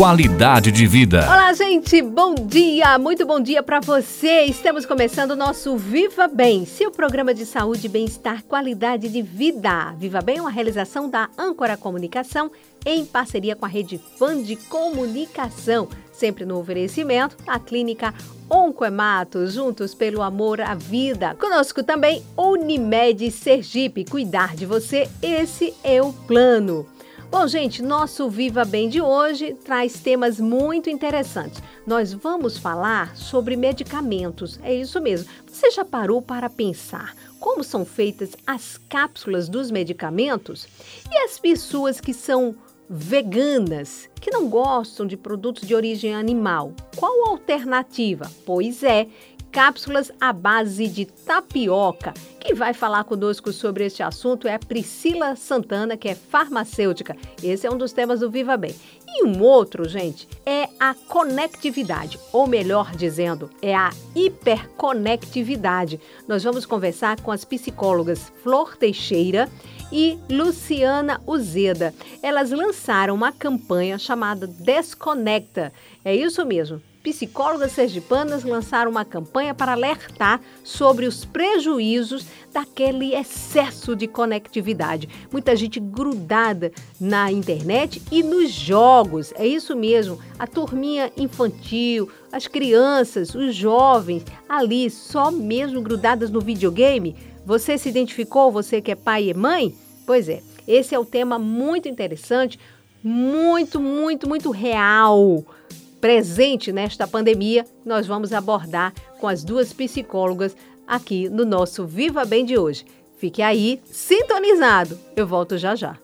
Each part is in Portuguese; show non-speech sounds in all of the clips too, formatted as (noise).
qualidade de vida. Olá, gente, bom dia, muito bom dia para você. Estamos começando o nosso Viva Bem, seu programa de saúde, bem-estar, qualidade de vida. Viva Bem é uma realização da Âncora Comunicação em parceria com a Rede Fã de Comunicação, sempre no oferecimento da Clínica Oncoemato, juntos pelo amor à vida. Conosco também Unimed Sergipe, cuidar de você, esse é o plano. Bom, gente, nosso Viva Bem de hoje traz temas muito interessantes. Nós vamos falar sobre medicamentos. É isso mesmo. Você já parou para pensar como são feitas as cápsulas dos medicamentos? E as pessoas que são veganas, que não gostam de produtos de origem animal, qual a alternativa? Pois é, cápsulas à base de tapioca. Quem vai falar conosco sobre este assunto é a Priscila Santana, que é farmacêutica. Esse é um dos temas do Viva Bem. E um outro, gente, é a conectividade, ou melhor dizendo, é a hiperconectividade. Nós vamos conversar com as psicólogas Flor Teixeira e Luciana Uzeda. Elas lançaram uma campanha chamada Desconecta. É isso mesmo psicólogas sergipanas lançaram uma campanha para alertar sobre os prejuízos daquele excesso de conectividade. Muita gente grudada na internet e nos jogos. É isso mesmo, a turminha infantil, as crianças, os jovens ali só mesmo grudadas no videogame. Você se identificou, você que é pai e mãe? Pois é, esse é o tema muito interessante, muito, muito, muito real presente nesta pandemia, nós vamos abordar com as duas psicólogas aqui no nosso Viva Bem de hoje. Fique aí, sintonizado. Eu volto já já.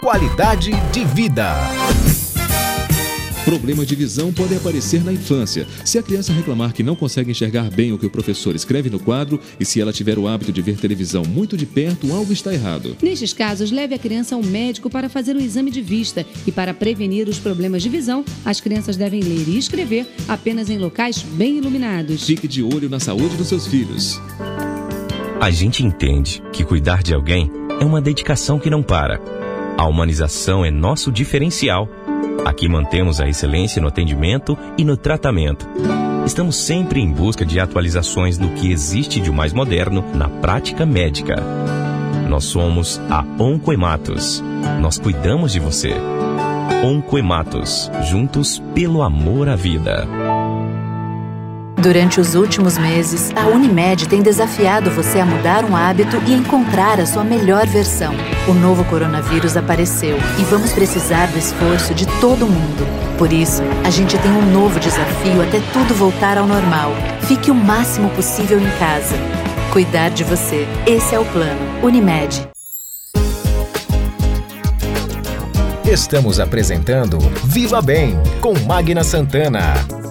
Qualidade de vida. Problemas de visão podem aparecer na infância. Se a criança reclamar que não consegue enxergar bem o que o professor escreve no quadro e se ela tiver o hábito de ver televisão muito de perto, algo está errado. Nestes casos, leve a criança ao médico para fazer um exame de vista e para prevenir os problemas de visão, as crianças devem ler e escrever apenas em locais bem iluminados. Fique de olho na saúde dos seus filhos. A gente entende que cuidar de alguém é uma dedicação que não para. A humanização é nosso diferencial Aqui mantemos a excelência no atendimento e no tratamento. Estamos sempre em busca de atualizações no que existe de mais moderno na prática médica. Nós somos a Oncoematos. Nós cuidamos de você. Oncoematos, juntos pelo amor à vida. Durante os últimos meses, a Unimed tem desafiado você a mudar um hábito e encontrar a sua melhor versão. O novo coronavírus apareceu e vamos precisar do esforço de todo mundo. Por isso, a gente tem um novo desafio até tudo voltar ao normal. Fique o máximo possível em casa. Cuidar de você. Esse é o plano. Unimed. Estamos apresentando Viva Bem com Magna Santana.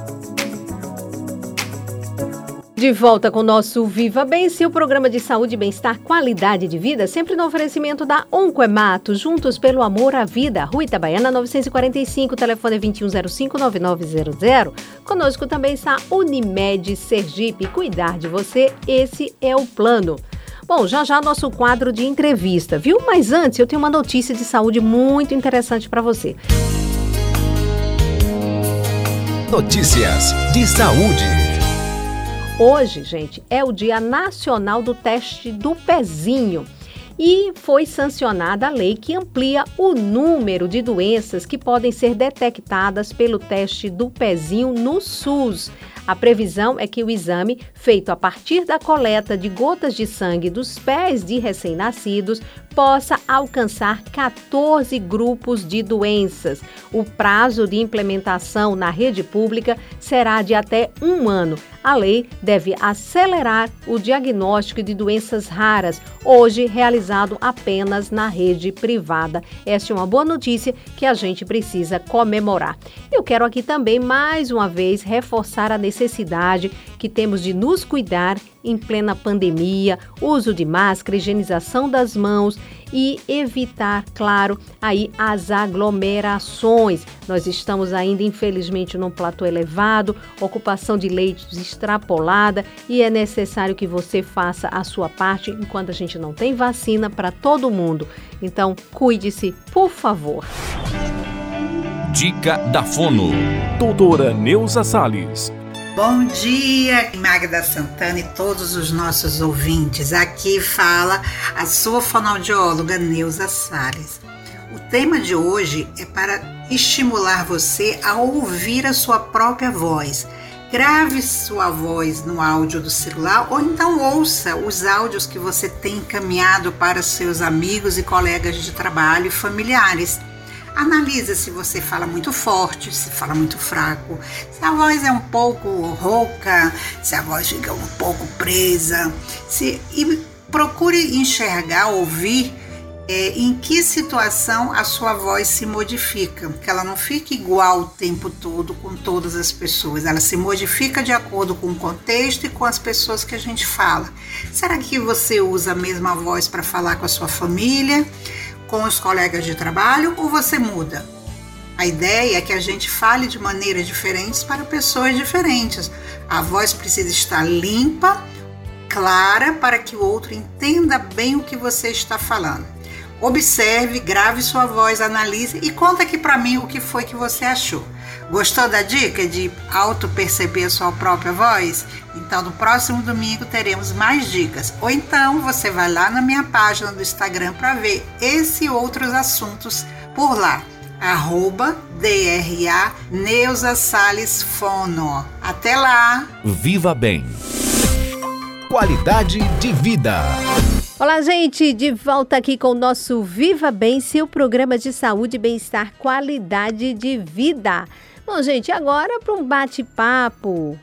De volta com o nosso Viva Bem, seu programa de saúde, bem-estar, qualidade de vida, sempre no oferecimento da Oncoemato, juntos pelo amor à vida. Rua Itabaiana 945, telefone 2105-9900. Conosco também está Unimed Sergipe. Cuidar de você, esse é o plano. Bom, já já nosso quadro de entrevista, viu? Mas antes eu tenho uma notícia de saúde muito interessante para você. Notícias de saúde. Hoje, gente, é o Dia Nacional do Teste do Pezinho e foi sancionada a lei que amplia o número de doenças que podem ser detectadas pelo teste do pezinho no SUS. A previsão é que o exame, feito a partir da coleta de gotas de sangue dos pés de recém-nascidos, possa alcançar 14 grupos de doenças. O prazo de implementação na rede pública será de até um ano. A lei deve acelerar o diagnóstico de doenças raras, hoje realizado apenas na rede privada. Essa é uma boa notícia que a gente precisa comemorar. Eu quero aqui também, mais uma vez, reforçar a necessidade que temos de nos cuidar em plena pandemia, uso de máscara, higienização das mãos e evitar, claro, aí as aglomerações. Nós estamos ainda, infelizmente, num platô elevado, ocupação de leitos extrapolada e é necessário que você faça a sua parte enquanto a gente não tem vacina para todo mundo. Então, cuide-se, por favor. Dica da Fono. Doutora Neuza Salles. Bom dia, Magda Santana e todos os nossos ouvintes. Aqui fala a sua fonoaudióloga Neuza Salles. O tema de hoje é para estimular você a ouvir a sua própria voz. Grave sua voz no áudio do celular ou então ouça os áudios que você tem encaminhado para seus amigos e colegas de trabalho e familiares. Analisa se você fala muito forte, se fala muito fraco, se a voz é um pouco rouca, se a voz fica um pouco presa, se, e procure enxergar, ouvir é, em que situação a sua voz se modifica, que ela não fica igual o tempo todo com todas as pessoas, ela se modifica de acordo com o contexto e com as pessoas que a gente fala. Será que você usa a mesma voz para falar com a sua família? Com os colegas de trabalho ou você muda? A ideia é que a gente fale de maneiras diferentes para pessoas diferentes. A voz precisa estar limpa, clara, para que o outro entenda bem o que você está falando. Observe, grave sua voz, analise e conta aqui para mim o que foi que você achou. Gostou da dica de auto-perceber a sua própria voz? Então, no próximo domingo teremos mais dicas. Ou então você vai lá na minha página do Instagram para ver esse e outros assuntos por lá. Arroba DRA Neuza Salles Fono. Até lá! Viva Bem. Qualidade de vida. Olá, gente, de volta aqui com o nosso Viva Bem, seu programa de saúde, bem-estar, qualidade de vida. Bom, gente, agora para um bate-papo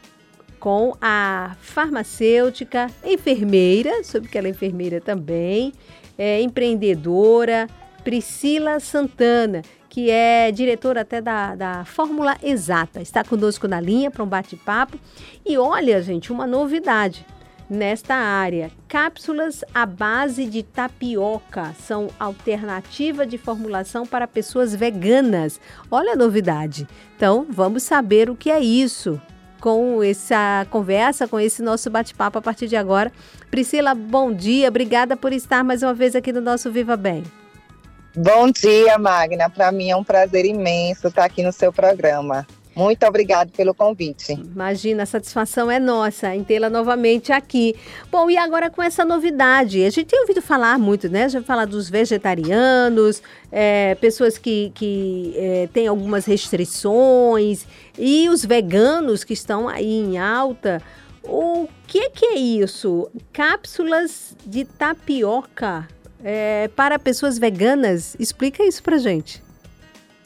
com a farmacêutica, enfermeira, soube que ela é enfermeira também, é, empreendedora, Priscila Santana, que é diretora até da, da Fórmula Exata. Está conosco na linha para um bate-papo. E olha, gente, uma novidade nesta área. Cápsulas à base de tapioca são alternativa de formulação para pessoas veganas. Olha a novidade. Então, vamos saber o que é isso com essa conversa, com esse nosso bate-papo a partir de agora. Priscila, bom dia. Obrigada por estar mais uma vez aqui no nosso Viva Bem. Bom dia, Magna. Para mim é um prazer imenso estar aqui no seu programa. Muito obrigado pelo convite. Imagina, a satisfação é nossa em tê-la novamente aqui. Bom, e agora com essa novidade, a gente tem ouvido falar muito, né? Já falar dos vegetarianos, é, pessoas que, que é, têm algumas restrições e os veganos que estão aí em alta. O que, que é isso? Cápsulas de tapioca é, para pessoas veganas? Explica isso pra gente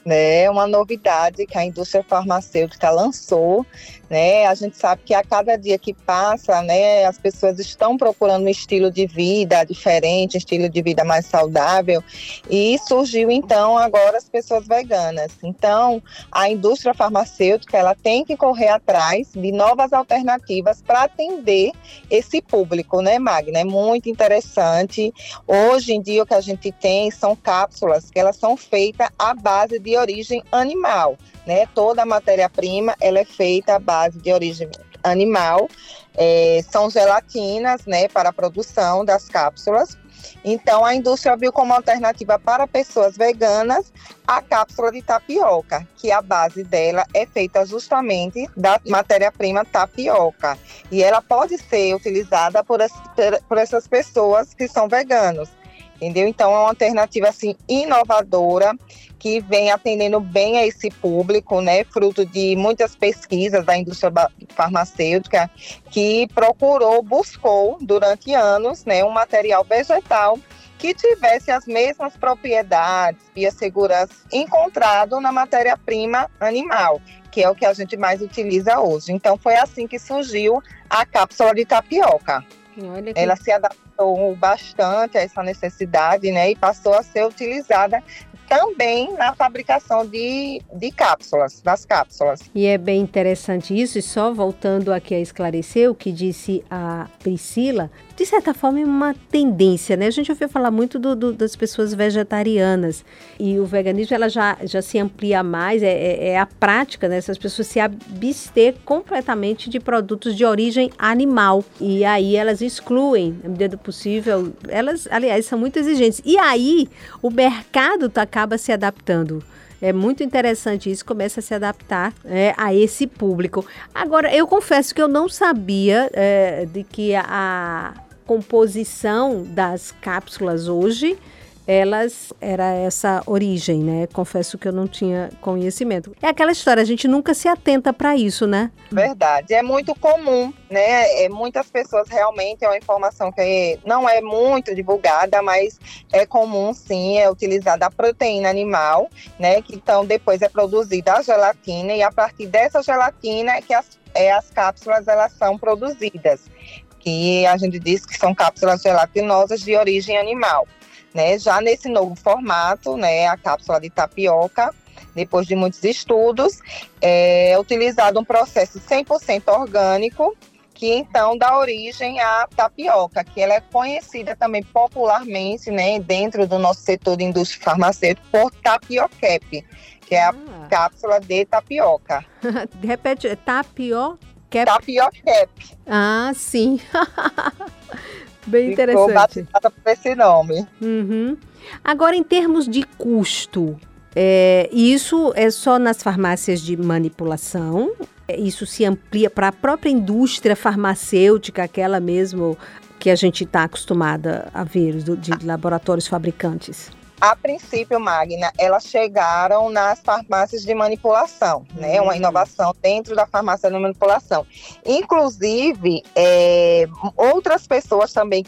né? Uma novidade que a indústria farmacêutica lançou, né? A gente sabe que a cada dia que passa, né, as pessoas estão procurando um estilo de vida diferente, um estilo de vida mais saudável, e surgiu então agora as pessoas veganas. Então, a indústria farmacêutica, ela tem que correr atrás de novas alternativas para atender esse público, né, Magna? É muito interessante. Hoje em dia o que a gente tem são cápsulas que elas são feitas à base de origem animal, né? Toda a matéria-prima ela é feita à base de origem animal. É, são gelatinas, né, para a produção das cápsulas. Então, a indústria viu como alternativa para pessoas veganas a cápsula de tapioca, que a base dela é feita justamente da matéria-prima tapioca. E ela pode ser utilizada por, por essas pessoas que são veganos entendeu? Então é uma alternativa assim inovadora que vem atendendo bem a esse público, né, fruto de muitas pesquisas da indústria farmacêutica que procurou, buscou durante anos, né, um material vegetal que tivesse as mesmas propriedades e a segurança encontrado na matéria-prima animal, que é o que a gente mais utiliza hoje. Então foi assim que surgiu a cápsula de tapioca. Que... Ela se adaptou bastante a essa necessidade, né, e passou a ser utilizada também na fabricação de, de cápsulas, das cápsulas. E é bem interessante isso, e só voltando aqui a esclarecer o que disse a Priscila, de certa forma é uma tendência, né? A gente ouviu falar muito do, do, das pessoas vegetarianas e o veganismo ela já, já se amplia mais, é, é, é a prática, né? Essas pessoas se abster completamente de produtos de origem animal e aí elas excluem, na medida do possível, elas, aliás, são muito exigentes. E aí o mercado tá, acaba se adaptando. É muito interessante isso, começa a se adaptar é, a esse público. Agora, eu confesso que eu não sabia é, de que a composição das cápsulas hoje elas era essa origem, né? Confesso que eu não tinha conhecimento. É aquela história, a gente nunca se atenta para isso, né? Verdade, é muito comum, né? É, muitas pessoas realmente é uma informação que não é muito divulgada, mas é comum sim, é utilizada a proteína animal, né? Que então depois é produzida a gelatina e a partir dessa gelatina é que as, é, as cápsulas elas são produzidas que a gente diz que são cápsulas gelatinosas de origem animal. Né? Já nesse novo formato, né, a cápsula de tapioca, depois de muitos estudos, é utilizado um processo 100% orgânico, que então dá origem à tapioca, que ela é conhecida também popularmente, né, dentro do nosso setor de indústria farmacêutica, por tapioquep, que é a ah. cápsula de tapioca. (laughs) Repete, é tapioca? Tapioquep. Ah, sim. (laughs) Bem Ficou interessante. por esse nome. Uhum. Agora, em termos de custo, é, isso é só nas farmácias de manipulação? É, isso se amplia para a própria indústria farmacêutica, aquela mesmo que a gente está acostumada a ver de laboratórios fabricantes? A princípio, Magna, elas chegaram nas farmácias de manipulação, né? Uma hum. inovação dentro da farmácia de manipulação. Inclusive, é, outras pessoas também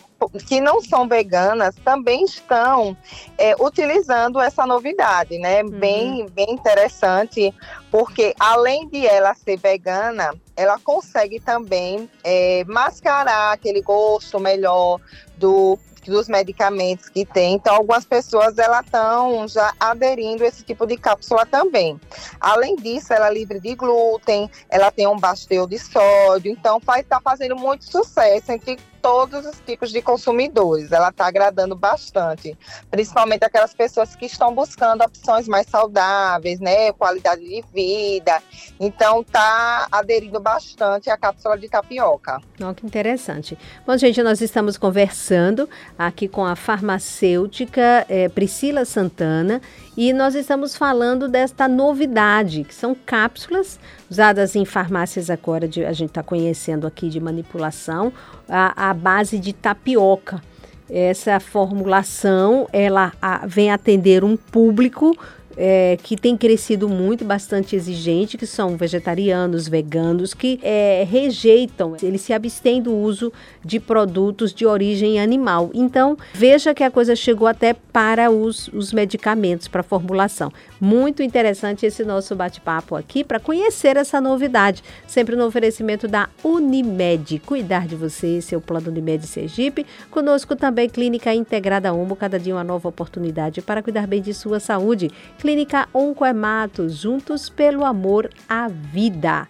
que não são veganas também estão é, utilizando essa novidade, né? Uhum. Bem, bem interessante, porque além de ela ser vegana, ela consegue também é, mascarar aquele gosto melhor do dos medicamentos que tem. Então, algumas pessoas elas estão já aderindo a esse tipo de cápsula também. Além disso, ela é livre de glúten, ela tem um baixo teor de sódio, então está fazendo muito sucesso entre todos os tipos de consumidores. Ela está agradando bastante, principalmente aquelas pessoas que estão buscando opções mais saudáveis, né, qualidade de vida. Então está aderindo bastante à cápsula de tapioca. Oh, que interessante. Bom, gente, nós estamos conversando aqui com a farmacêutica é, Priscila Santana e nós estamos falando desta novidade, que são cápsulas usadas em farmácias agora, de, a gente está conhecendo aqui de manipulação, a, a base de tapioca. Essa formulação, ela a, vem atender um público é, que tem crescido muito, bastante exigente, que são vegetarianos, veganos, que é, rejeitam, eles se abstêm do uso de produtos de origem animal. Então, veja que a coisa chegou até para os, os medicamentos, para a formulação. Muito interessante esse nosso bate-papo aqui para conhecer essa novidade, sempre no oferecimento da Unimed. Cuidar de você, seu plano Unimed Sergipe. Conosco também Clínica Integrada Homo, cada dia uma nova oportunidade para cuidar bem de sua saúde. Clínica Oncoematos, juntos pelo amor à vida.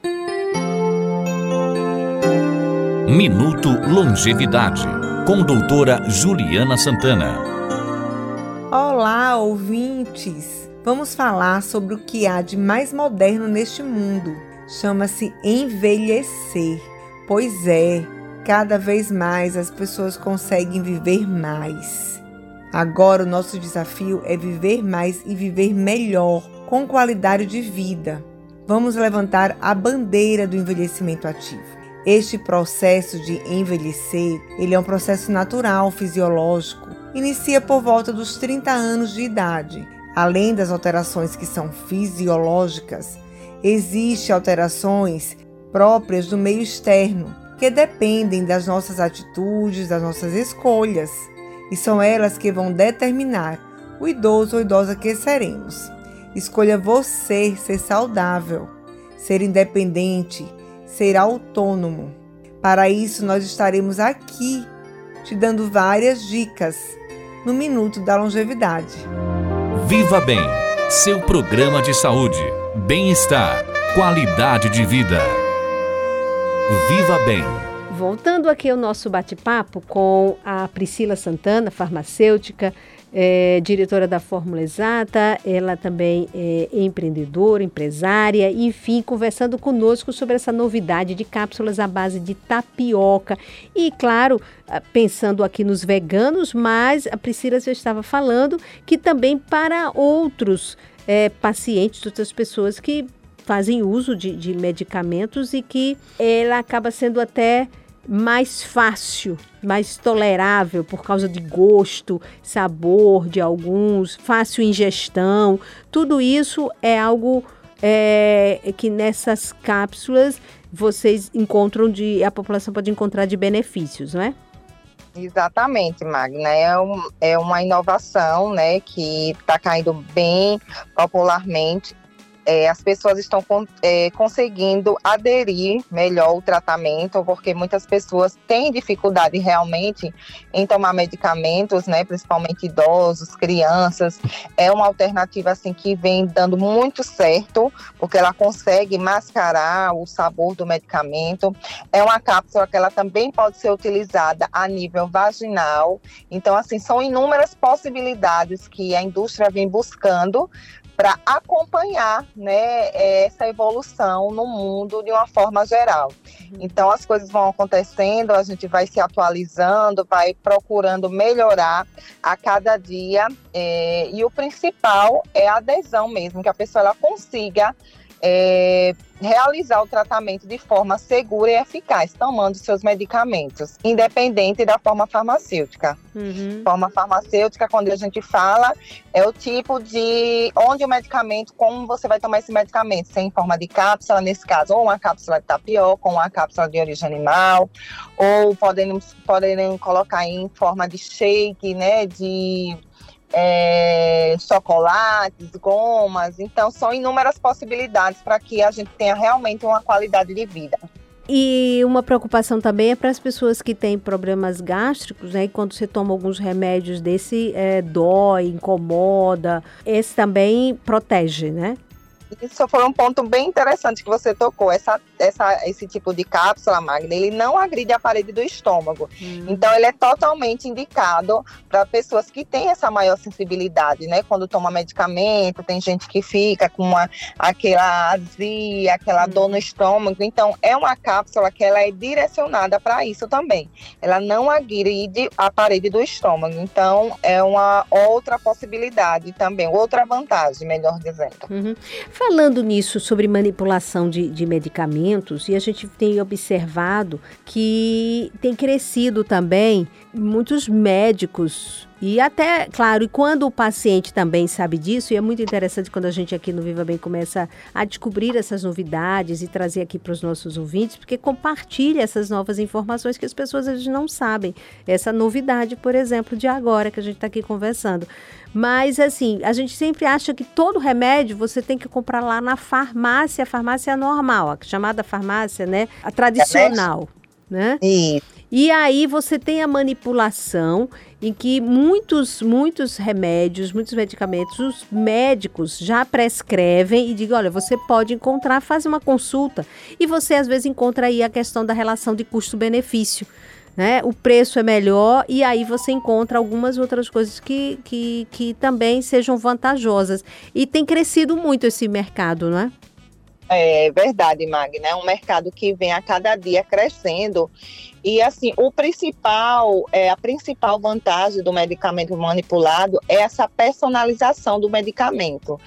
Minuto Longevidade, com doutora Juliana Santana. Olá, ouvintes! Vamos falar sobre o que há de mais moderno neste mundo. Chama-se envelhecer. Pois é, cada vez mais as pessoas conseguem viver mais. Agora o nosso desafio é viver mais e viver melhor, com qualidade de vida. Vamos levantar a bandeira do envelhecimento ativo. Este processo de envelhecer, ele é um processo natural, fisiológico. Inicia por volta dos 30 anos de idade. Além das alterações que são fisiológicas, existem alterações próprias do meio externo, que dependem das nossas atitudes, das nossas escolhas e são elas que vão determinar o idoso ou idosa que seremos. Escolha você ser saudável, ser independente, ser autônomo. Para isso, nós estaremos aqui te dando várias dicas no Minuto da Longevidade. Viva Bem, seu programa de saúde, bem-estar, qualidade de vida. Viva Bem. Voltando aqui ao nosso bate-papo com a Priscila Santana, farmacêutica, é, diretora da Fórmula Exata, ela também é empreendedora, empresária, enfim, conversando conosco sobre essa novidade de cápsulas à base de tapioca. E, claro, ah, pensando aqui nos veganos, mas a Priscila já estava falando que também para outros é, pacientes, outras pessoas que fazem uso de, de medicamentos e que ela acaba sendo até mais fácil, mais tolerável por causa de gosto, sabor de alguns, fácil ingestão. Tudo isso é algo é, que nessas cápsulas vocês encontram de. a população pode encontrar de benefícios, não é? Exatamente, Magna. É, um, é uma inovação né, que está caindo bem popularmente é, as pessoas estão con é, conseguindo aderir melhor ao tratamento, porque muitas pessoas têm dificuldade realmente em tomar medicamentos, né, principalmente idosos, crianças. É uma alternativa assim que vem dando muito certo, porque ela consegue mascarar o sabor do medicamento. É uma cápsula que ela também pode ser utilizada a nível vaginal. Então, assim, são inúmeras possibilidades que a indústria vem buscando para acompanhar né, essa evolução no mundo de uma forma geral. Uhum. Então, as coisas vão acontecendo, a gente vai se atualizando, vai procurando melhorar a cada dia, é, e o principal é a adesão mesmo, que a pessoa ela consiga é, realizar o tratamento de forma segura e eficaz, tomando seus medicamentos, independente da forma farmacêutica. Uhum. Forma farmacêutica, quando a gente fala, é o tipo de onde o medicamento, como você vai tomar esse medicamento, se é em forma de cápsula, nesse caso, ou uma cápsula de tapioca, ou uma cápsula de origem animal, ou podem, podem colocar em forma de shake, né, de é, chocolates, gomas. Então, são inúmeras possibilidades para que a gente tenha realmente uma qualidade de vida. E uma preocupação também é para as pessoas que têm problemas gástricos, né? E quando você toma alguns remédios desse, é, dói, incomoda. Esse também protege, né? Isso foi um ponto bem interessante que você tocou. Essa, essa, esse tipo de cápsula, Magna, ele não agride a parede do estômago. Hum. Então, ele é totalmente indicado para pessoas que têm essa maior sensibilidade, né? Quando toma medicamento, tem gente que fica com uma, aquela azia, aquela hum. dor no estômago. Então, é uma cápsula que ela é direcionada para isso também. Ela não agride a parede do estômago. Então, é uma outra possibilidade também, outra vantagem, melhor dizendo. Uhum. Falando nisso sobre manipulação de, de medicamentos, e a gente tem observado que tem crescido também muitos médicos e até, claro, e quando o paciente também sabe disso, e é muito interessante quando a gente aqui no Viva Bem começa a descobrir essas novidades e trazer aqui para os nossos ouvintes, porque compartilha essas novas informações que as pessoas às vezes não sabem. Essa novidade, por exemplo, de agora que a gente está aqui conversando. Mas, assim, a gente sempre acha que todo remédio você tem que comprar lá na farmácia, a farmácia normal, a chamada farmácia, né? A tradicional, né? Isso. E aí você tem a manipulação em que muitos, muitos remédios, muitos medicamentos, os médicos já prescrevem e digam, olha, você pode encontrar, faz uma consulta. E você às vezes encontra aí a questão da relação de custo-benefício né? O preço é melhor e aí você encontra algumas outras coisas que, que, que também sejam vantajosas. E tem crescido muito esse mercado, não é? É verdade, Magna. É um mercado que vem a cada dia crescendo. E assim, o principal, é, a principal vantagem do medicamento manipulado é essa personalização do medicamento.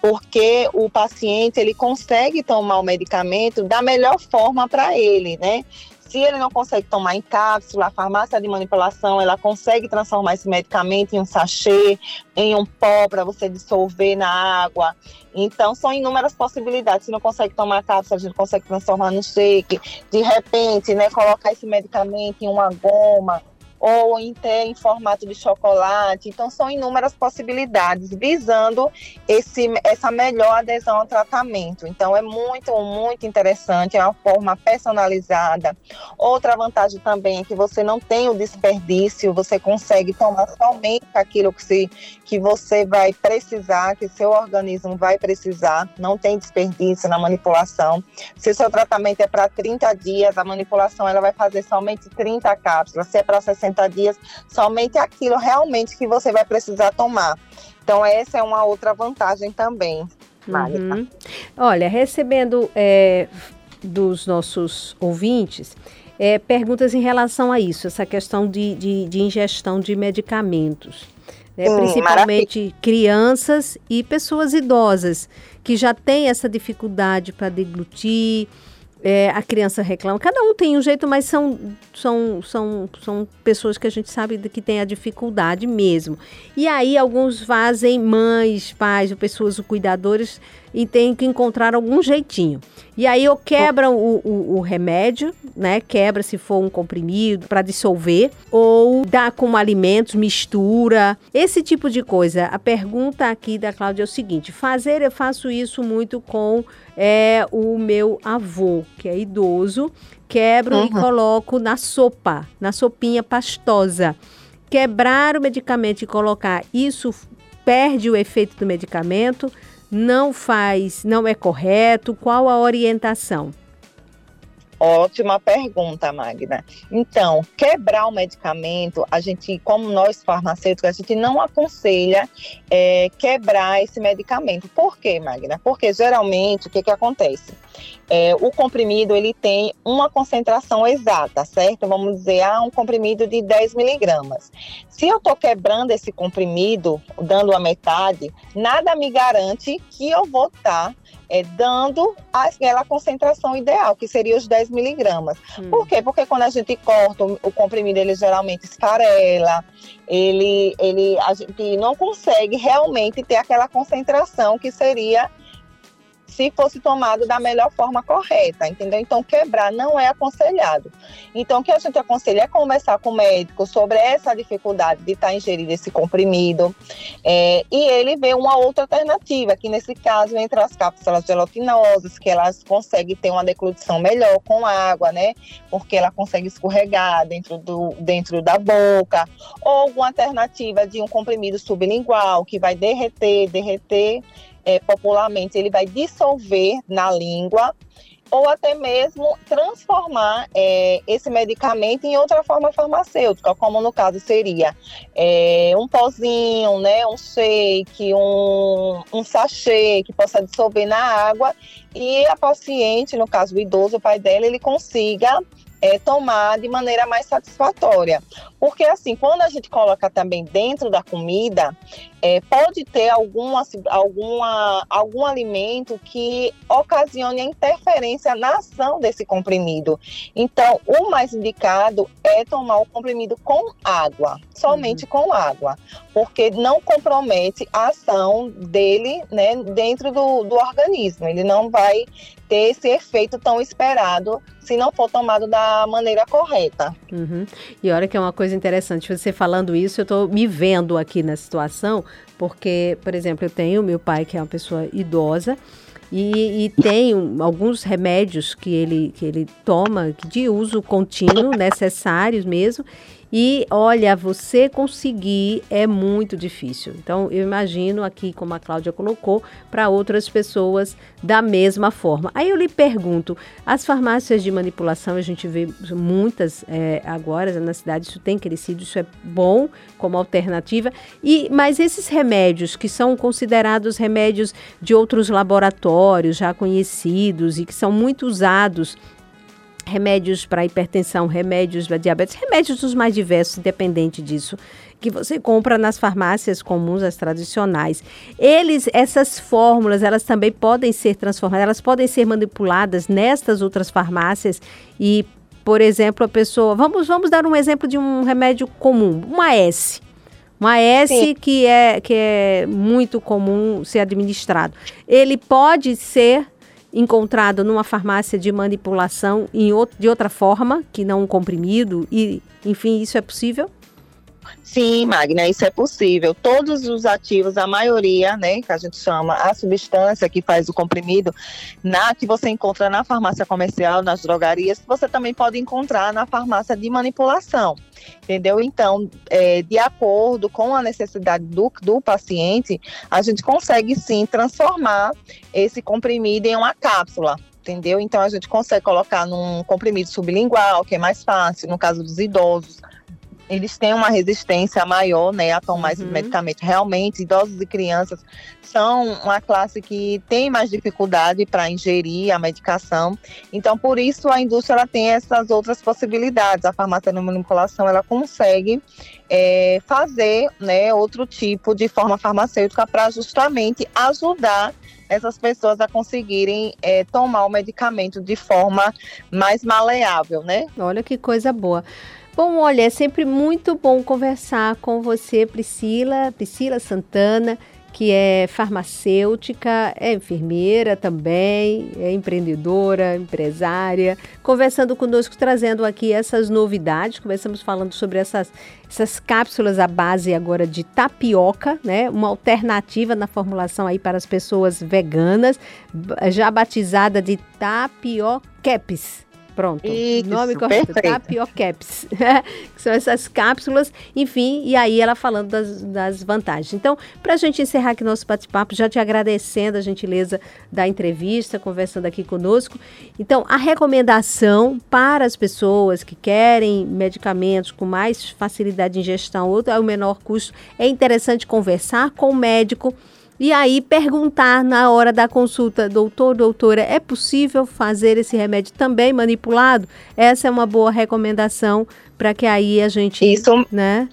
Porque o paciente ele consegue tomar o medicamento da melhor forma para ele, né? Se ele não consegue tomar em cápsula, a farmácia de manipulação ela consegue transformar esse medicamento em um sachê, em um pó para você dissolver na água. Então, são inúmeras possibilidades. Se não consegue tomar cápsula, a gente consegue transformar no shake. De repente, né, colocar esse medicamento em uma goma ou em ter em formato de chocolate. Então, são inúmeras possibilidades visando esse, essa melhor adesão ao tratamento. Então, é muito, muito interessante, é uma forma personalizada. Outra vantagem também é que você não tem o desperdício, você consegue tomar somente aquilo que, se, que você vai precisar, que seu organismo vai precisar, não tem desperdício na manipulação. Se o seu tratamento é para 30 dias, a manipulação ela vai fazer somente 30 cápsulas. Se é para 60 dias, somente aquilo realmente que você vai precisar tomar. Então, essa é uma outra vantagem também. Uhum. Olha, recebendo é, dos nossos ouvintes é, perguntas em relação a isso, essa questão de, de, de ingestão de medicamentos. Né? Hum, principalmente maravilha. crianças e pessoas idosas que já têm essa dificuldade para deglutir, é, a criança reclama. Cada um tem um jeito, mas são, são, são, são pessoas que a gente sabe que tem a dificuldade mesmo. E aí alguns fazem mães, pais ou pessoas, cuidadores, e tem que encontrar algum jeitinho. E aí ou quebram o, o, o remédio, né? Quebra se for um comprimido para dissolver, ou dá como alimentos, mistura, esse tipo de coisa. A pergunta aqui da Cláudia é o seguinte: fazer, eu faço isso muito com é, o meu avô, que é idoso, quebro uhum. e coloco na sopa, na sopinha pastosa. Quebrar o medicamento e colocar isso perde o efeito do medicamento não faz, não é correto? Qual a orientação? Ótima pergunta, Magna. Então, quebrar o medicamento, a gente, como nós farmacêuticos, a gente não aconselha é, quebrar esse medicamento. Por quê, Magna? Porque geralmente o que, que acontece? É, o comprimido ele tem uma concentração exata, certo? Vamos dizer, ah, um comprimido de 10 miligramas. Se eu estou quebrando esse comprimido, dando a metade, nada me garante que eu vou estar tá é, dando aquela concentração ideal, que seria os 10 miligramas. Hum. Por quê? Porque quando a gente corta o, o comprimido, ele geralmente esfarela, ele, ele, a gente não consegue realmente ter aquela concentração que seria se fosse tomado da melhor forma correta, entendeu? Então, quebrar não é aconselhado. Então, o que a gente aconselha é conversar com o médico sobre essa dificuldade de estar tá ingerindo esse comprimido é, e ele vê uma outra alternativa, que nesse caso, entre as cápsulas gelatinosas, que elas conseguem ter uma decluição melhor com água, né? Porque ela consegue escorregar dentro, do, dentro da boca, ou alguma alternativa de um comprimido sublingual, que vai derreter, derreter é, popularmente, ele vai dissolver na língua ou até mesmo transformar é, esse medicamento em outra forma farmacêutica, como no caso seria é, um pozinho, né, um shake, um, um sachê que possa dissolver na água e a paciente, no caso o idoso, o pai dela, ele consiga é, tomar de maneira mais satisfatória. Porque, assim, quando a gente coloca também dentro da comida, é, pode ter alguma, alguma, algum alimento que ocasione a interferência na ação desse comprimido. Então, o mais indicado é tomar o comprimido com água, somente uhum. com água, porque não compromete a ação dele né, dentro do, do organismo. Ele não vai ter esse efeito tão esperado se não for tomado da maneira correta. Uhum. E olha que é uma coisa interessante, você falando isso, eu estou me vendo aqui na situação, porque, por exemplo, eu tenho meu pai que é uma pessoa idosa, e, e, tem alguns remédios que ele, que ele toma de uso contínuo, necessários mesmo, e olha, você conseguir é muito difícil. Então, eu imagino aqui, como a Cláudia colocou, para outras pessoas da mesma forma. Aí eu lhe pergunto: as farmácias de manipulação, a gente vê muitas é, agora na cidade, isso tem crescido, isso é bom como alternativa. E Mas esses remédios, que são considerados remédios de outros laboratórios já conhecidos e que são muito usados remédios para hipertensão, remédios para diabetes, remédios dos mais diversos, independente disso, que você compra nas farmácias comuns, as tradicionais. Eles, essas fórmulas, elas também podem ser transformadas, elas podem ser manipuladas nestas outras farmácias e, por exemplo, a pessoa, vamos, vamos dar um exemplo de um remédio comum, uma S. Uma S que é, que é muito comum ser administrado. Ele pode ser encontrado numa farmácia de manipulação em outro, de outra forma, que não um comprimido, e, enfim, isso é possível? Sim, Magna, isso é possível. Todos os ativos, a maioria, né, que a gente chama a substância que faz o comprimido, na que você encontra na farmácia comercial, nas drogarias, você também pode encontrar na farmácia de manipulação. Entendeu? Então, é, de acordo com a necessidade do, do paciente, a gente consegue sim transformar esse comprimido em uma cápsula entendeu? Então a gente consegue colocar num comprimido sublingual, que é mais fácil, no caso dos idosos, eles têm uma resistência maior, né, a tomar uhum. esses medicamentos. Realmente, idosos e crianças são uma classe que tem mais dificuldade para ingerir a medicação. Então, por isso a indústria ela tem essas outras possibilidades. A farmácia de manipulação ela consegue é, fazer, né, outro tipo de forma farmacêutica para justamente ajudar essas pessoas a conseguirem é, tomar o medicamento de forma mais maleável, né? Olha que coisa boa. Bom, olha, é sempre muito bom conversar com você, Priscila, Priscila Santana, que é farmacêutica, é enfermeira também, é empreendedora, empresária, conversando conosco, trazendo aqui essas novidades. Começamos falando sobre essas, essas cápsulas à base agora de tapioca, né? Uma alternativa na formulação aí para as pessoas veganas, já batizada de tapiocaps. Pronto. Isso, nome correto, Tapiocaps. (laughs) que são essas cápsulas, enfim, e aí ela falando das, das vantagens. Então, para a gente encerrar aqui nosso bate-papo, já te agradecendo a gentileza da entrevista, conversando aqui conosco. Então, a recomendação para as pessoas que querem medicamentos com mais facilidade de ingestão ou ao menor custo, é interessante conversar com o médico e aí perguntar na hora da consulta, doutor, doutora, é possível fazer esse remédio também manipulado? Essa é uma boa recomendação para que aí a gente, Isso. né?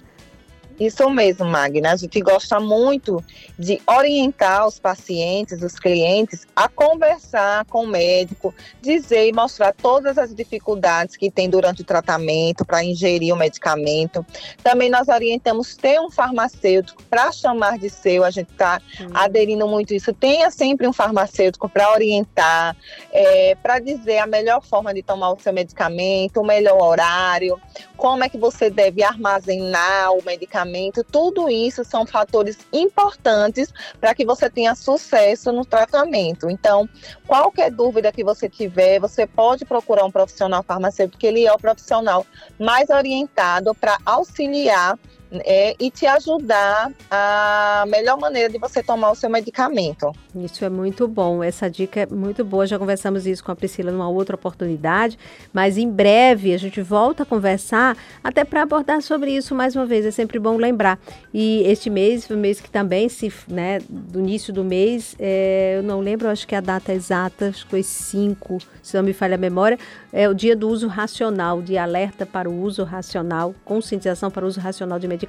Isso mesmo, Magna. A gente gosta muito de orientar os pacientes, os clientes, a conversar com o médico, dizer e mostrar todas as dificuldades que tem durante o tratamento para ingerir o medicamento. Também nós orientamos ter um farmacêutico para chamar de seu. A gente está hum. aderindo muito isso. Tenha sempre um farmacêutico para orientar, é, para dizer a melhor forma de tomar o seu medicamento, o melhor horário, como é que você deve armazenar o medicamento, tudo isso são fatores importantes para que você tenha sucesso no tratamento. Então, qualquer dúvida que você tiver, você pode procurar um profissional farmacêutico, porque ele é o profissional mais orientado para auxiliar é, e te ajudar a melhor maneira de você tomar o seu medicamento. Isso é muito bom, essa dica é muito boa. Já conversamos isso com a Priscila numa outra oportunidade, mas em breve a gente volta a conversar até para abordar sobre isso mais uma vez. É sempre bom lembrar. E este mês um mês que também, se, né, do início do mês, é, eu não lembro, acho que a data exata, acho que foi 5, se não me falha a memória, é o dia do uso racional, de alerta para o uso racional, conscientização para o uso racional de medicamentos.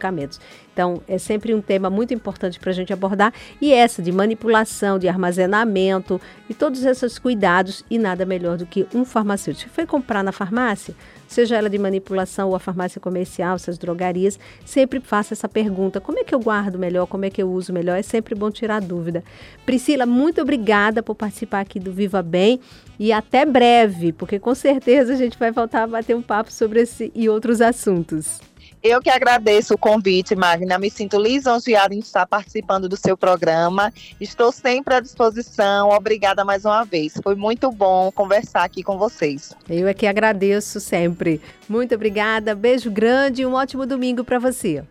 Então, é sempre um tema muito importante para a gente abordar e essa de manipulação, de armazenamento e todos esses cuidados e nada melhor do que um farmacêutico. Foi comprar na farmácia? seja ela de manipulação ou a farmácia comercial, essas drogarias, sempre faça essa pergunta: como é que eu guardo melhor, como é que eu uso melhor? É sempre bom tirar dúvida. Priscila, muito obrigada por participar aqui do Viva Bem e até breve, porque com certeza a gente vai voltar a bater um papo sobre esse e outros assuntos. Eu que agradeço o convite, Magna. Me sinto lisonjeada em estar participando do seu programa. Estou sempre à disposição. Obrigada mais uma vez. Foi muito bom conversar aqui com vocês. Eu é que agradeço sempre. Muito obrigada. Beijo grande e um ótimo domingo para você.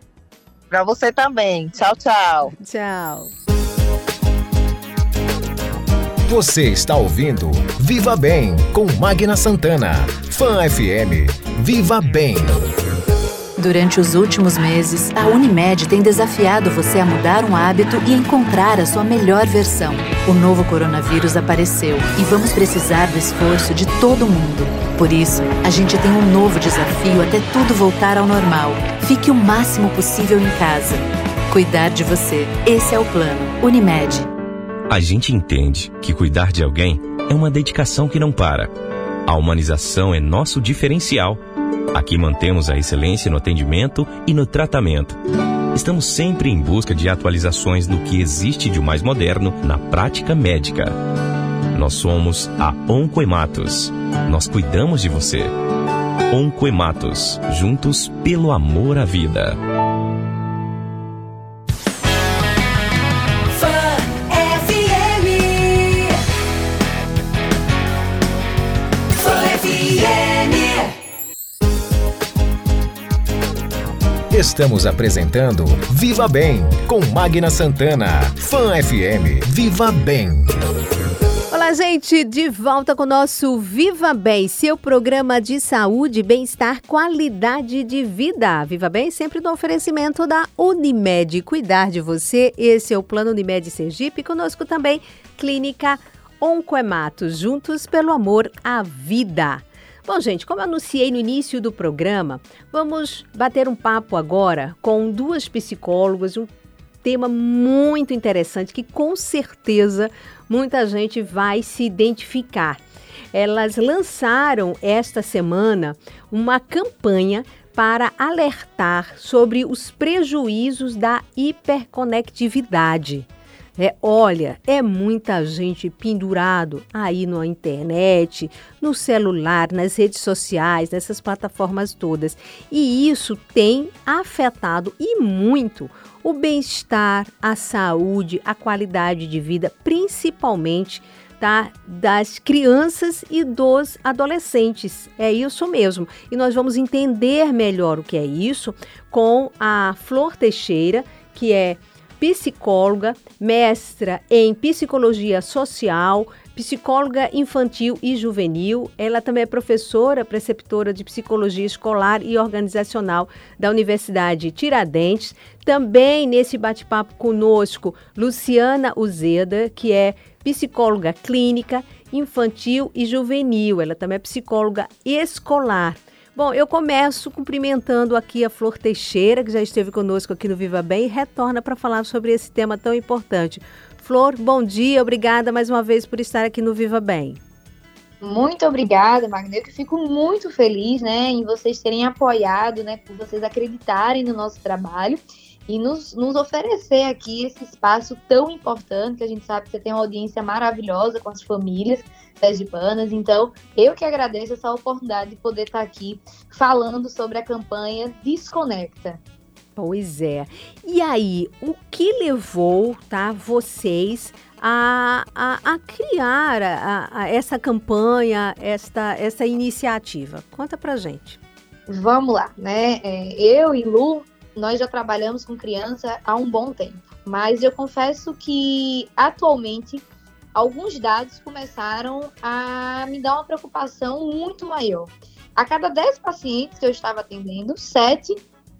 Para você também. Tchau, tchau. Tchau. Você está ouvindo Viva Bem com Magna Santana. Fan FM. Viva Bem. Durante os últimos meses, a Unimed tem desafiado você a mudar um hábito e encontrar a sua melhor versão. O novo coronavírus apareceu e vamos precisar do esforço de todo mundo. Por isso, a gente tem um novo desafio até tudo voltar ao normal. Fique o máximo possível em casa. Cuidar de você. Esse é o plano. Unimed. A gente entende que cuidar de alguém é uma dedicação que não para. A humanização é nosso diferencial Aqui mantemos a excelência no atendimento e no tratamento. Estamos sempre em busca de atualizações no que existe de mais moderno na prática médica. Nós somos a Oncoematos. Nós cuidamos de você. Oncoematos, juntos pelo amor à vida. Estamos apresentando Viva Bem com Magna Santana. Fã FM. Viva Bem. Olá, gente, de volta com o nosso Viva Bem, seu programa de saúde, bem-estar, qualidade de vida. Viva Bem sempre no oferecimento da Unimed. Cuidar de você, esse é o Plano Unimed Sergipe. Conosco também, Clínica Oncoematos, juntos pelo amor à vida. Bom, gente, como anunciei no início do programa, vamos bater um papo agora com duas psicólogas, um tema muito interessante que com certeza muita gente vai se identificar. Elas lançaram esta semana uma campanha para alertar sobre os prejuízos da hiperconectividade. É, olha, é muita gente pendurado aí na internet, no celular, nas redes sociais, nessas plataformas todas. E isso tem afetado e muito o bem-estar, a saúde, a qualidade de vida, principalmente tá, das crianças e dos adolescentes. É isso mesmo. E nós vamos entender melhor o que é isso com a Flor Teixeira, que é psicóloga, mestra em psicologia social, psicóloga infantil e juvenil. Ela também é professora, preceptora de psicologia escolar e organizacional da Universidade Tiradentes. Também nesse bate-papo conosco, Luciana Uzeda, que é psicóloga clínica, infantil e juvenil. Ela também é psicóloga escolar. Bom, eu começo cumprimentando aqui a Flor Teixeira, que já esteve conosco aqui no Viva Bem, e retorna para falar sobre esse tema tão importante. Flor, bom dia, obrigada mais uma vez por estar aqui no Viva Bem. Muito obrigada, Magna. Eu que fico muito feliz, né, em vocês terem apoiado, né, por vocês acreditarem no nosso trabalho e nos, nos oferecer aqui esse espaço tão importante, que a gente sabe que você tem uma audiência maravilhosa com as famílias sergipanas. Então, eu que agradeço essa oportunidade de poder estar aqui falando sobre a campanha Desconecta. Pois é. E aí, o que levou tá, vocês a, a, a criar a, a essa campanha, esta, essa iniciativa? Conta pra gente. Vamos lá, né? É, eu e Lu, nós já trabalhamos com criança há um bom tempo, mas eu confesso que atualmente alguns dados começaram a me dar uma preocupação muito maior. A cada 10 pacientes que eu estava atendendo, 7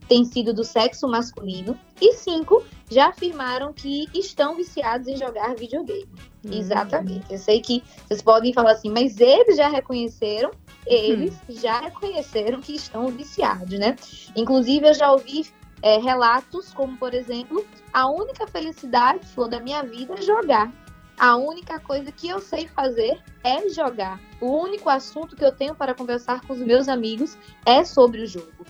têm sido do sexo masculino e 5 já afirmaram que estão viciados em jogar videogame. Hum. Exatamente. Eu sei que vocês podem falar assim, mas eles já reconheceram, eles hum. já reconheceram que estão viciados, né? Inclusive, eu já ouvi é, relatos como, por exemplo, a única felicidade flor da minha vida é jogar. A única coisa que eu sei fazer é jogar. O único assunto que eu tenho para conversar com os meus amigos é sobre o jogo.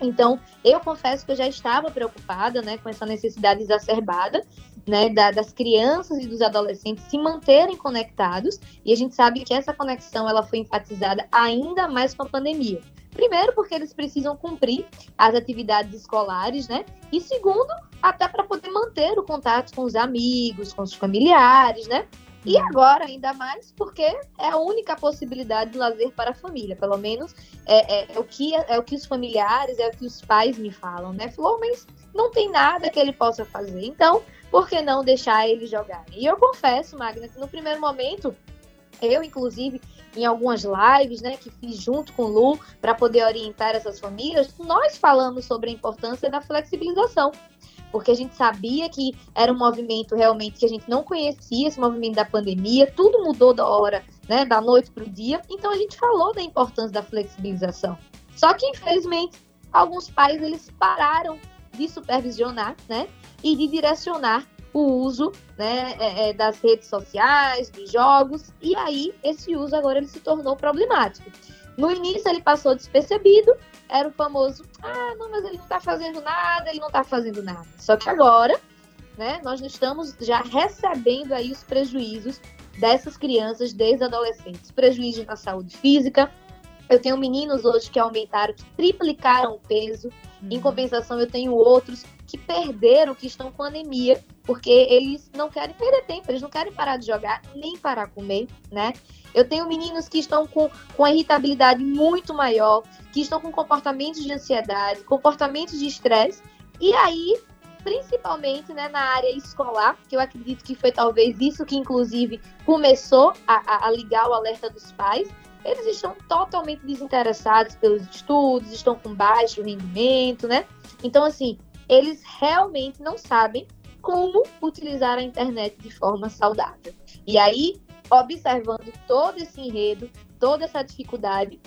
Então, eu confesso que eu já estava preocupada né, com essa necessidade exacerbada né, da, das crianças e dos adolescentes se manterem conectados, e a gente sabe que essa conexão ela foi enfatizada ainda mais com a pandemia. Primeiro, porque eles precisam cumprir as atividades escolares, né? E segundo, até para poder manter o contato com os amigos, com os familiares, né? E uhum. agora, ainda mais, porque é a única possibilidade de lazer para a família. Pelo menos é, é, é, o, que, é o que os familiares, é o que os pais me falam, né? Falou, mas não tem nada que ele possa fazer. Então, por que não deixar ele jogar? E eu confesso, Magna, que no primeiro momento, eu, inclusive, em algumas lives, né, que fiz junto com o Lu para poder orientar essas famílias, nós falamos sobre a importância da flexibilização. Porque a gente sabia que era um movimento realmente que a gente não conhecia, esse movimento da pandemia, tudo mudou da hora, né, da noite para o dia. Então a gente falou da importância da flexibilização. Só que, infelizmente, alguns pais eles pararam de supervisionar, né, e de direcionar o uso né, é, é, das redes sociais, dos jogos, e aí esse uso agora ele se tornou problemático. No início ele passou despercebido, era o famoso, ah, não, mas ele não está fazendo nada, ele não está fazendo nada. Só que agora, né, nós estamos já recebendo aí os prejuízos dessas crianças desde adolescentes. Prejuízo na saúde física. Eu tenho meninos hoje que aumentaram, que triplicaram o peso. Em compensação, eu tenho outros que perderam, que estão com anemia, porque eles não querem perder tempo, eles não querem parar de jogar, nem parar de comer, né? Eu tenho meninos que estão com, com a irritabilidade muito maior, que estão com comportamentos de ansiedade, comportamentos de estresse, e aí, principalmente né, na área escolar, que eu acredito que foi talvez isso que, inclusive, começou a, a ligar o alerta dos pais, eles estão totalmente desinteressados pelos estudos, estão com baixo rendimento, né? Então, assim, eles realmente não sabem como utilizar a internet de forma saudável. E aí, observando todo esse enredo, toda essa dificuldade,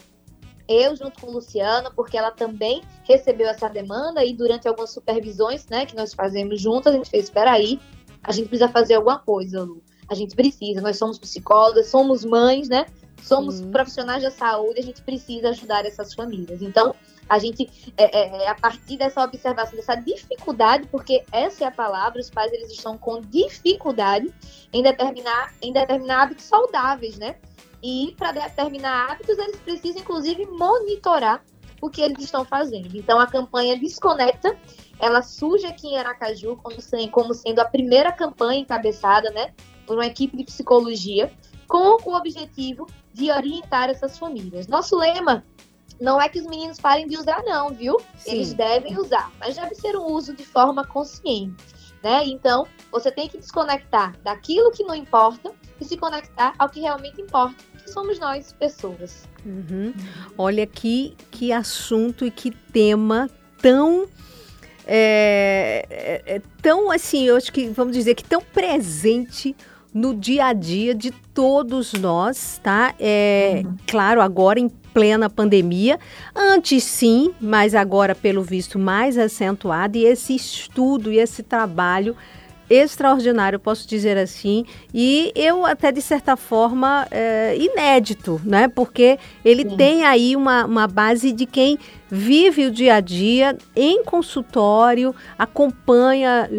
eu junto com Luciana, porque ela também recebeu essa demanda e durante algumas supervisões, né, que nós fazemos juntas, a gente fez, espera aí, a gente precisa fazer alguma coisa, Lu. A gente precisa, nós somos psicólogas, somos mães, né? Somos uhum. profissionais da saúde, a gente precisa ajudar essas famílias. Então, a gente, é, é, é, a partir dessa observação, dessa dificuldade, porque essa é a palavra, os pais eles estão com dificuldade em determinar, em determinar hábitos saudáveis, né? E para determinar hábitos, eles precisam, inclusive, monitorar o que eles estão fazendo. Então, a campanha Desconecta, ela surge aqui em Aracaju como, como sendo a primeira campanha encabeçada, né? Por uma equipe de psicologia, com o objetivo de orientar essas famílias. Nosso lema não é que os meninos parem de usar, não, viu? Sim. Eles devem usar, mas deve ser um uso de forma consciente, né? Então, você tem que desconectar daquilo que não importa e se conectar ao que realmente importa, que somos nós, pessoas. Uhum. Olha que, que assunto e que tema tão é, é, é, tão assim, eu acho que vamos dizer que tão presente no dia a dia de todos nós, tá? É, uhum. Claro, agora em plena pandemia, antes sim, mas agora pelo visto mais acentuado e esse estudo e esse trabalho extraordinário, posso dizer assim, e eu até de certa forma é, inédito, né? Porque ele Sim. tem aí uma, uma base de quem vive o dia a dia em consultório, acompanha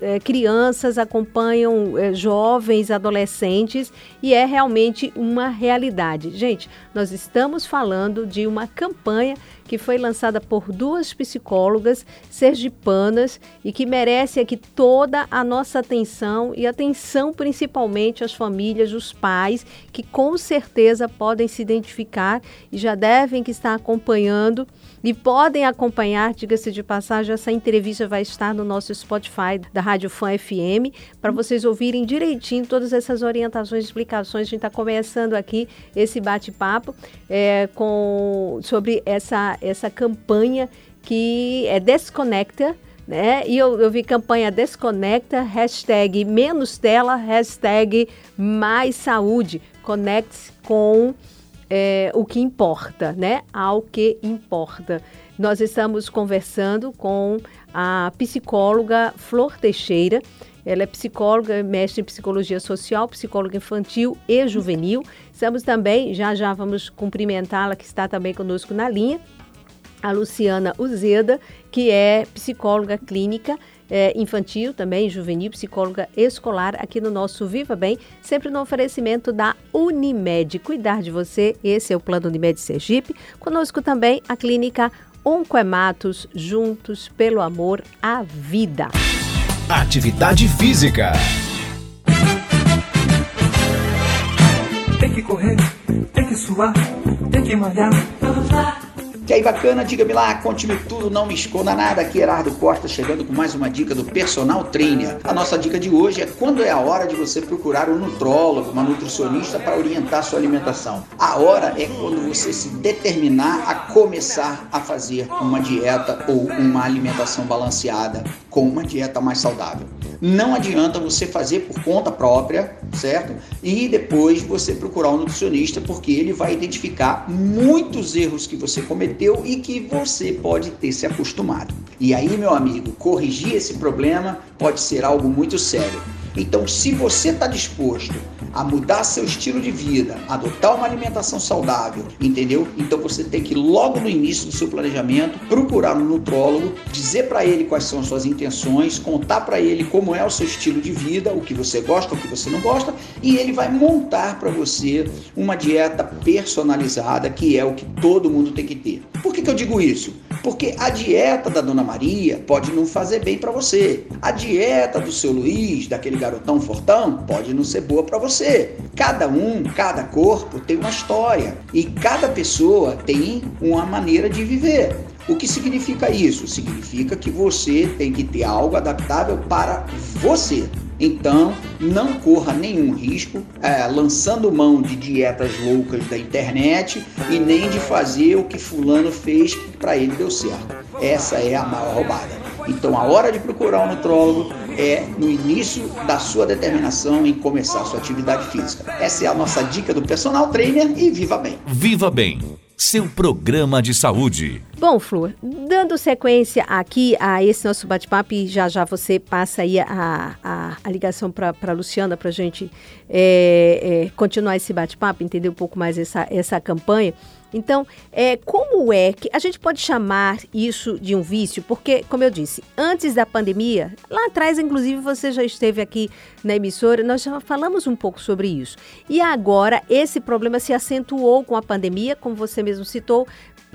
é, crianças, acompanham é, jovens, adolescentes e é realmente uma realidade. Gente, nós estamos falando de uma campanha que foi lançada por duas psicólogas sergipanas e que merece aqui toda a nossa atenção e atenção principalmente às famílias, os pais, que com certeza podem se identificar e já devem que estar acompanhando e podem acompanhar, diga-se de passagem, essa entrevista vai estar no nosso Spotify da Rádio Fã FM, para vocês ouvirem direitinho todas essas orientações, explicações. A gente está começando aqui esse bate-papo é, com sobre essa, essa campanha que é Desconecta. Né? E eu, eu vi campanha Desconecta, hashtag menos tela, hashtag mais saúde. Conecte com é, o que importa, né? Ao que importa. Nós estamos conversando com a psicóloga Flor Teixeira. Ela é psicóloga, mestre em psicologia social, psicóloga infantil e juvenil. Estamos também, já já vamos cumprimentá-la, que está também conosco na linha, a Luciana Uzeda, que é psicóloga clínica é, infantil, também juvenil, psicóloga escolar, aqui no nosso Viva Bem, sempre no oferecimento da Unimed. Cuidar de você, esse é o Plano Unimed Sergipe. Conosco também a clínica Oncoematos, juntos pelo amor à vida. Atividade física. Tem que correr, tem que suar, tem que malhar. Vamos lá. E aí, bacana? Diga-me lá, conte-me tudo, não me esconda nada. Aqui, Herardo Costa, chegando com mais uma dica do Personal Trainer. A nossa dica de hoje é quando é a hora de você procurar um nutrólogo, uma nutricionista para orientar sua alimentação. A hora é quando você se determinar a começar a fazer uma dieta ou uma alimentação balanceada com uma dieta mais saudável. Não adianta você fazer por conta própria, certo? E depois você procurar um nutricionista, porque ele vai identificar muitos erros que você cometeu e que você pode ter se acostumado. E aí, meu amigo, corrigir esse problema pode ser algo muito sério. Então, se você está disposto a mudar seu estilo de vida, adotar uma alimentação saudável, entendeu? Então você tem que logo no início do seu planejamento procurar um nutrólogo, dizer para ele quais são as suas intenções, contar para ele como é o seu estilo de vida, o que você gosta, o que você não gosta, e ele vai montar para você uma dieta personalizada, que é o que todo mundo tem que ter. Por que, que eu digo isso? Porque a dieta da Dona Maria pode não fazer bem para você. A dieta do seu Luiz, daquele garotão fortão, pode não ser boa para você. Cada um, cada corpo tem uma história e cada pessoa tem uma maneira de viver. O que significa isso? Significa que você tem que ter algo adaptável para você. Então, não corra nenhum risco é, lançando mão de dietas loucas da internet e nem de fazer o que fulano fez que para ele deu certo. Essa é a maior roubada. Então, a hora de procurar um nutrólogo é no início da sua determinação em começar sua atividade física. Essa é a nossa dica do personal trainer e viva bem. Viva bem seu programa de saúde. Bom, Flor, dando sequência aqui a esse nosso bate-papo, e já já você passa aí a, a, a ligação para a Luciana para a gente é, é, continuar esse bate-papo, entender um pouco mais essa, essa campanha. Então, é, como é que a gente pode chamar isso de um vício? Porque, como eu disse, antes da pandemia, lá atrás, inclusive, você já esteve aqui na emissora, nós já falamos um pouco sobre isso. E agora, esse problema se acentuou com a pandemia, como você mesmo citou,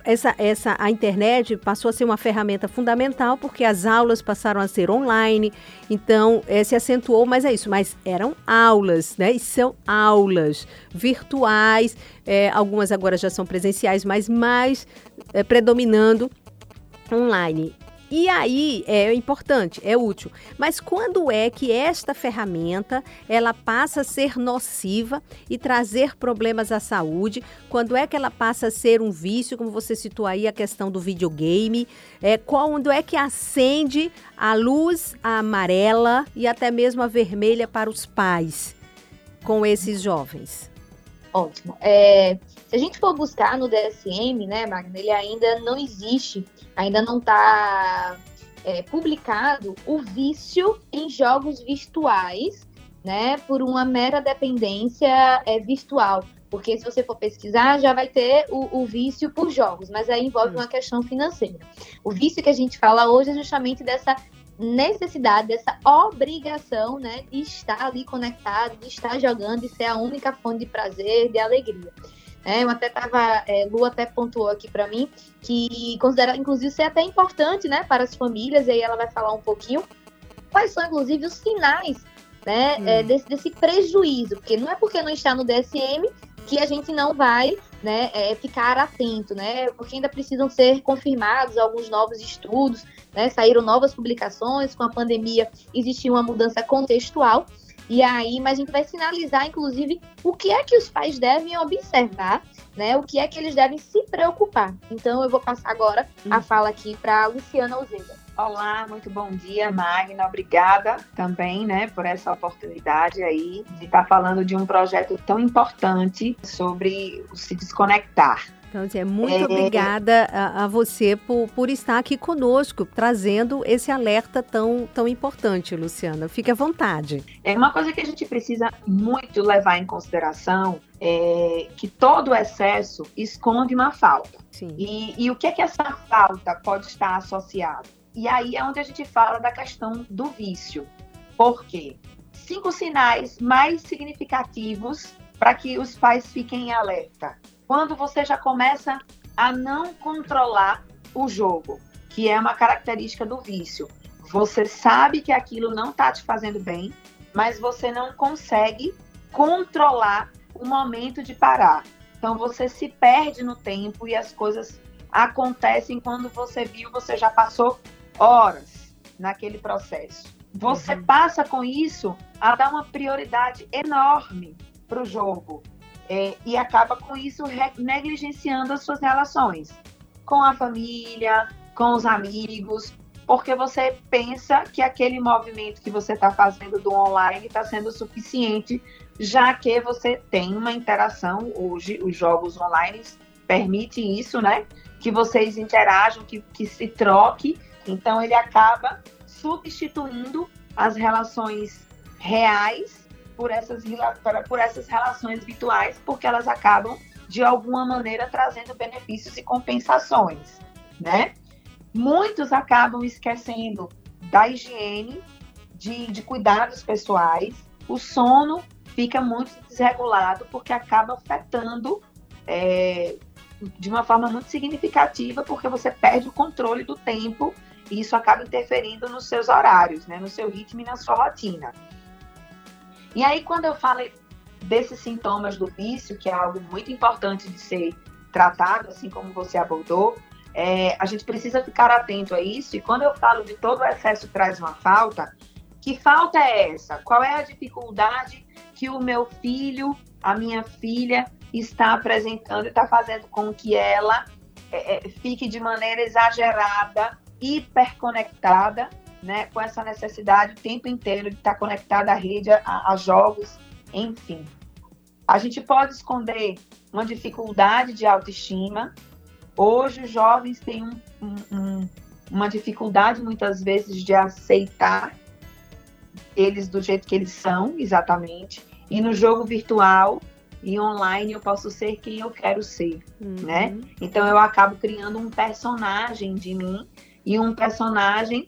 essa, essa, a internet passou a ser uma ferramenta fundamental porque as aulas passaram a ser online, então é, se acentuou, mas é isso, mas eram aulas, né? E são aulas virtuais, é, algumas agora já são presenciais, mas mais é, predominando online. E aí é importante, é útil. Mas quando é que esta ferramenta ela passa a ser nociva e trazer problemas à saúde? Quando é que ela passa a ser um vício, como você citou aí a questão do videogame? É, quando é que acende a luz amarela e até mesmo a vermelha para os pais com esses jovens? Ótimo. É, se a gente for buscar no DSM, né, Magna, ele ainda não existe ainda não está é, publicado o vício em jogos virtuais, né, por uma mera dependência é, virtual. Porque se você for pesquisar, já vai ter o, o vício por jogos, mas aí envolve hum. uma questão financeira. O vício que a gente fala hoje é justamente dessa necessidade, dessa obrigação, né, de estar ali conectado, de estar jogando e ser a única fonte de prazer, de alegria. É, eu até tava, é, Lu até pontuou aqui para mim que considera, inclusive, ser até importante, né, para as famílias, e aí ela vai falar um pouquinho quais são, inclusive, os sinais, né, hum. é, desse, desse prejuízo, porque não é porque não está no DSM que a gente não vai, né, é, ficar atento, né, porque ainda precisam ser confirmados alguns novos estudos, né, saíram novas publicações, com a pandemia existiu uma mudança contextual, e aí, mas a gente vai sinalizar, inclusive, o que é que os pais devem observar, né? O que é que eles devem se preocupar. Então, eu vou passar agora a hum. fala aqui para a Luciana Alzeda. Olá, muito bom dia, Magna. Obrigada também, né, por essa oportunidade aí de estar falando de um projeto tão importante sobre se desconectar. Então, é muito é... obrigada a, a, você por, por estar aqui conosco, trazendo esse alerta tão, tão importante, Luciana. Fique à vontade. É uma coisa que a gente precisa muito levar em consideração é que todo excesso esconde uma falta. Sim. E, e o que é que essa falta pode estar associada? E aí é onde a gente fala da questão do vício. Por quê? Cinco sinais mais significativos para que os pais fiquem em alerta quando você já começa a não controlar o jogo, que é uma característica do vício. Você sabe que aquilo não está te fazendo bem, mas você não consegue controlar o momento de parar. Então você se perde no tempo e as coisas acontecem quando você viu, você já passou horas naquele processo. Você uhum. passa com isso a dar uma prioridade enorme para o jogo é, e acaba com isso negligenciando as suas relações com a família, com os amigos, porque você pensa que aquele movimento que você está fazendo do online está sendo suficiente, já que você tem uma interação. Hoje, os jogos online permitem isso, né? Que vocês interajam, que, que se troque. Então, ele acaba substituindo as relações reais por essas, por essas relações virtuais, porque elas acabam, de alguma maneira, trazendo benefícios e compensações, né? Muitos acabam esquecendo da higiene, de, de cuidados pessoais, o sono fica muito desregulado, porque acaba afetando é, de uma forma muito significativa, porque você perde o controle do tempo e isso acaba interferindo nos seus horários, né, no seu ritmo e na sua rotina. E aí, quando eu falo desses sintomas do vício, que é algo muito importante de ser tratado, assim como você abordou, é, a gente precisa ficar atento a isso. E quando eu falo de todo o excesso traz uma falta, que falta é essa? Qual é a dificuldade que o meu filho, a minha filha está apresentando e está fazendo com que ela é, é, fique de maneira exagerada, hiperconectada, né, com essa necessidade o tempo inteiro de estar conectada à rede, a, a jogos, enfim. A gente pode esconder uma dificuldade de autoestima. Hoje os jovens têm um, um, um, uma dificuldade muitas vezes de aceitar eles do jeito que eles são, exatamente. E no jogo virtual e online eu posso ser quem eu quero ser, uhum. né? Então eu acabo criando um personagem de mim e um personagem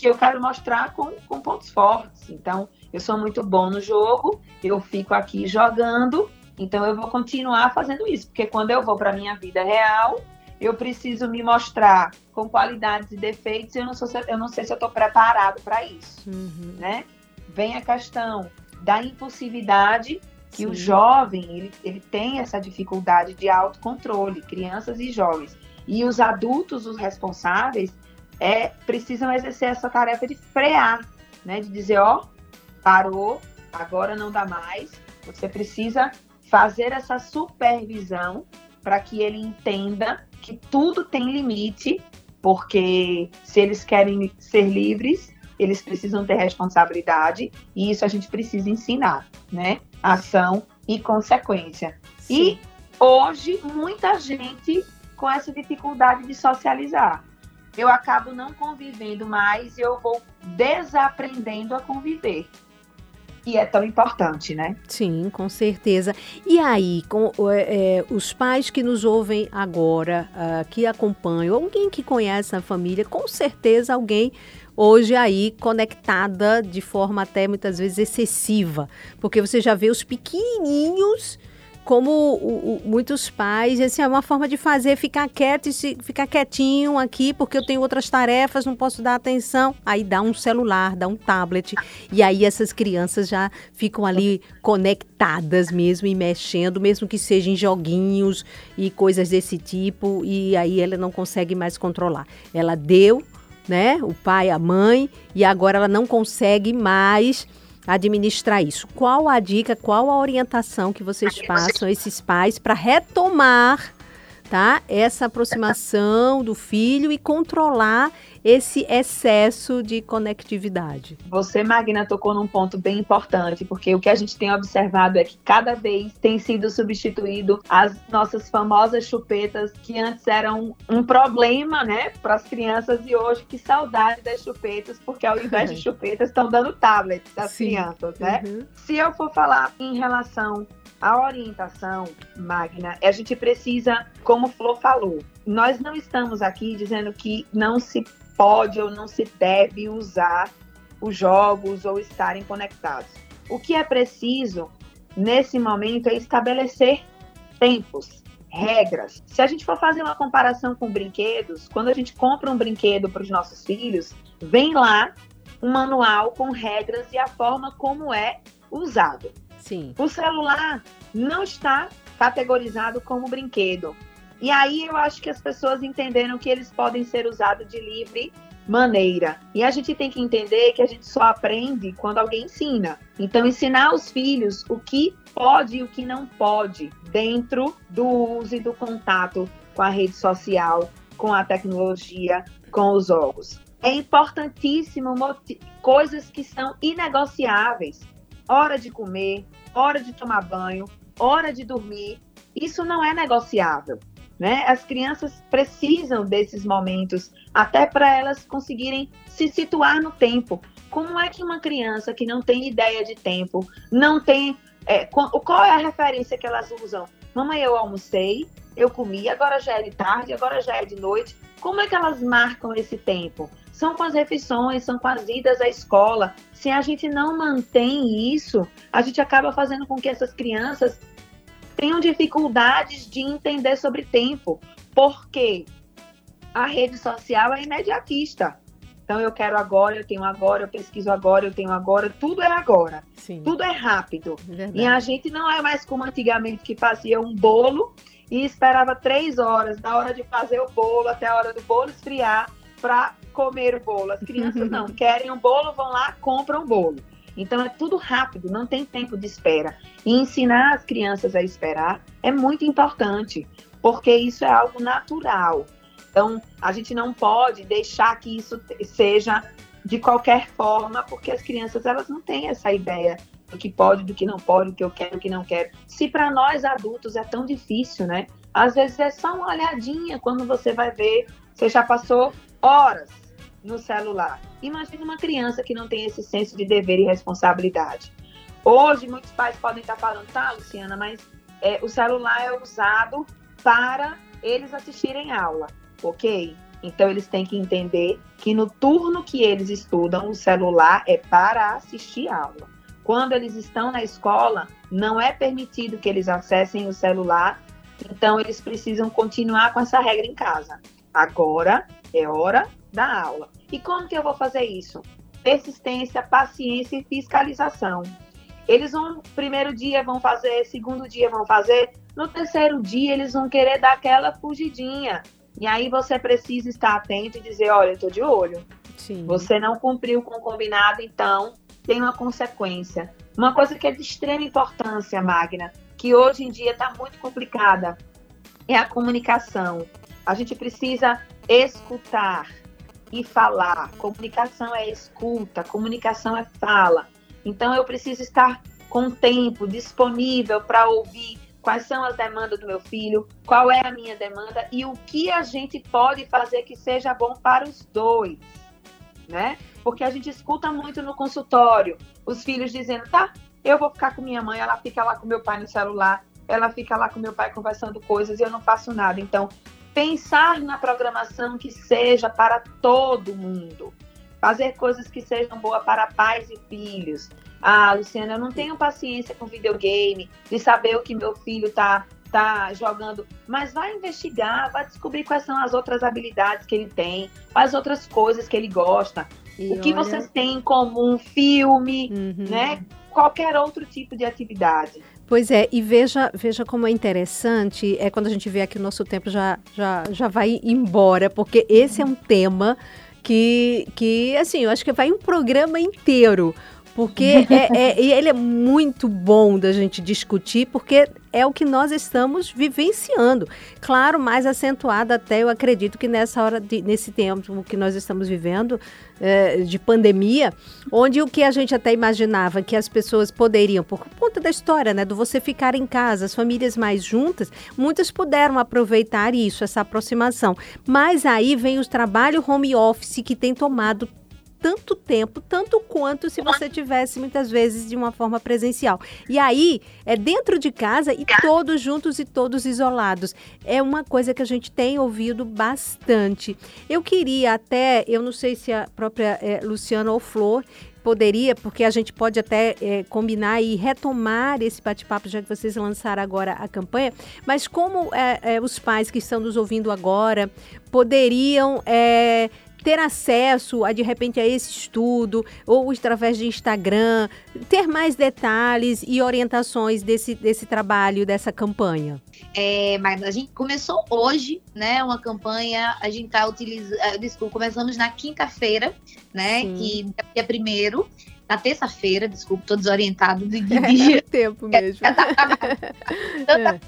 que eu quero mostrar com, com pontos fortes. Então eu sou muito bom no jogo, eu fico aqui jogando, então eu vou continuar fazendo isso, porque quando eu vou para minha vida real, eu preciso me mostrar com qualidades e defeitos, eu não, sou, eu não sei se eu estou preparado para isso, uhum. né? Vem a questão da impulsividade que Sim. o jovem ele, ele tem essa dificuldade de autocontrole, crianças e jovens. E os adultos, os responsáveis, é, precisam exercer essa tarefa de frear, né? De dizer, ó, parou, agora não dá mais. Você precisa fazer essa supervisão para que ele entenda que tudo tem limite, porque se eles querem ser livres, eles precisam ter responsabilidade e isso a gente precisa ensinar, né? Ação e consequência. Sim. E hoje muita gente com essa dificuldade de socializar. Eu acabo não convivendo mais e eu vou desaprendendo a conviver que é tão importante, né? Sim, com certeza. E aí, com é, é, os pais que nos ouvem agora, uh, que acompanham, alguém que conhece a família, com certeza alguém hoje aí conectada de forma até muitas vezes excessiva, porque você já vê os pequenininhos como o, o, muitos pais, assim, é uma forma de fazer ficar quieto e se, ficar quietinho aqui, porque eu tenho outras tarefas, não posso dar atenção. Aí dá um celular, dá um tablet, e aí essas crianças já ficam ali conectadas mesmo e mexendo, mesmo que sejam joguinhos e coisas desse tipo, e aí ela não consegue mais controlar. Ela deu, né, o pai, a mãe, e agora ela não consegue mais administrar isso. Qual a dica, qual a orientação que vocês passam a esses pais para retomar tá? Essa aproximação do filho e controlar esse excesso de conectividade. Você, Magna, tocou num ponto bem importante, porque o que a gente tem observado é que cada vez tem sido substituído as nossas famosas chupetas, que antes eram um problema, né, para as crianças, e hoje que saudade das chupetas, porque ao invés de (laughs) chupetas estão dando tablets às crianças, né? Uhum. Se eu for falar em relação a orientação, Magna, a gente precisa, como Flor falou, nós não estamos aqui dizendo que não se pode ou não se deve usar os jogos ou estarem conectados. O que é preciso nesse momento é estabelecer tempos, regras. Se a gente for fazer uma comparação com brinquedos, quando a gente compra um brinquedo para os nossos filhos, vem lá um manual com regras e a forma como é usado. Sim. O celular não está categorizado como brinquedo. E aí eu acho que as pessoas entenderam que eles podem ser usados de livre maneira. E a gente tem que entender que a gente só aprende quando alguém ensina. Então, ensinar os filhos o que pode e o que não pode dentro do uso e do contato com a rede social, com a tecnologia, com os jogos. É importantíssimo coisas que são inegociáveis. Hora de comer, hora de tomar banho, hora de dormir. Isso não é negociável. Né? As crianças precisam desses momentos até para elas conseguirem se situar no tempo. Como é que uma criança que não tem ideia de tempo, não tem. É, qual é a referência que elas usam? Mamãe, eu almocei, eu comi, agora já é de tarde, agora já é de noite. Como é que elas marcam esse tempo? São com as refeições, são com as idas à escola. Se a gente não mantém isso, a gente acaba fazendo com que essas crianças tenham dificuldades de entender sobre tempo. Porque a rede social é imediatista. Então eu quero agora, eu tenho agora, eu pesquiso agora, eu tenho agora, tudo é agora. Sim. Tudo é rápido. Verdade. E a gente não é mais como antigamente que fazia um bolo e esperava três horas, da hora de fazer o bolo até a hora do bolo esfriar para comer o bolo. As crianças não (laughs) querem um bolo, vão lá, compram o bolo. Então é tudo rápido, não tem tempo de espera. E ensinar as crianças a esperar é muito importante, porque isso é algo natural. Então, a gente não pode deixar que isso seja de qualquer forma, porque as crianças elas não têm essa ideia do que pode, do que não pode, do que eu quero, do que não quero. Se para nós adultos é tão difícil, né? Às vezes é só uma olhadinha quando você vai ver, você já passou horas no celular. Imagine uma criança que não tem esse senso de dever e responsabilidade. Hoje, muitos pais podem estar falando, tá, Luciana, mas é, o celular é usado para eles assistirem aula ok? Então eles têm que entender que no turno que eles estudam, o celular é para assistir aula. Quando eles estão na escola, não é permitido que eles acessem o celular, então eles precisam continuar com essa regra em casa. Agora é hora da aula. E como que eu vou fazer isso? Persistência, paciência e fiscalização. Eles vão, primeiro dia vão fazer, segundo dia vão fazer, no terceiro dia eles vão querer dar aquela fugidinha. E aí você precisa estar atento e dizer, olha, eu estou de olho. Sim. Você não cumpriu com o combinado, então tem uma consequência. Uma coisa que é de extrema importância, Magna, que hoje em dia está muito complicada, é a comunicação. A gente precisa escutar e falar. Comunicação é escuta, comunicação é fala. Então eu preciso estar com tempo disponível para ouvir quais são as demandas do meu filho, qual é a minha demanda e o que a gente pode fazer que seja bom para os dois, né? Porque a gente escuta muito no consultório os filhos dizendo, tá, eu vou ficar com minha mãe, ela fica lá com meu pai no celular, ela fica lá com meu pai conversando coisas e eu não faço nada. Então, pensar na programação que seja para todo mundo, fazer coisas que sejam boas para pais e filhos, ah, Luciana, eu não tenho paciência com videogame, de saber o que meu filho tá, tá jogando. Mas vai investigar, vai descobrir quais são as outras habilidades que ele tem, as outras coisas que ele gosta. E o que olha... vocês têm em comum, filme, uhum. né? Qualquer outro tipo de atividade. Pois é, e veja, veja como é interessante, é quando a gente vê aqui o nosso tempo já, já, já vai embora, porque esse é um tema que, que, assim, eu acho que vai um programa inteiro porque (laughs) é, é, ele é muito bom da gente discutir, porque é o que nós estamos vivenciando. Claro, mais acentuado até, eu acredito que nessa hora, de, nesse tempo que nós estamos vivendo, é, de pandemia, onde o que a gente até imaginava que as pessoas poderiam, por conta da história, né, do você ficar em casa, as famílias mais juntas, muitas puderam aproveitar isso, essa aproximação. Mas aí vem os trabalho home office que tem tomado tanto tempo, tanto quanto se você tivesse muitas vezes de uma forma presencial. E aí é dentro de casa e todos juntos e todos isolados. É uma coisa que a gente tem ouvido bastante. Eu queria até, eu não sei se a própria é, Luciana ou Flor poderia, porque a gente pode até é, combinar e retomar esse bate-papo, já que vocês lançaram agora a campanha, mas como é, é, os pais que estão nos ouvindo agora poderiam ter acesso a de repente a esse estudo ou através de Instagram, ter mais detalhes e orientações desse, desse trabalho, dessa campanha? É, mas a gente começou hoje, né? Uma campanha, a gente está utilizando. Eh, desculpa, começamos na quinta-feira, né? Sim. Que é primeiro na terça-feira, desculpa, tô desorientado de, de (laughs) dia. É tempo mesmo. (laughs) É, tá, tá, (laughs) tanta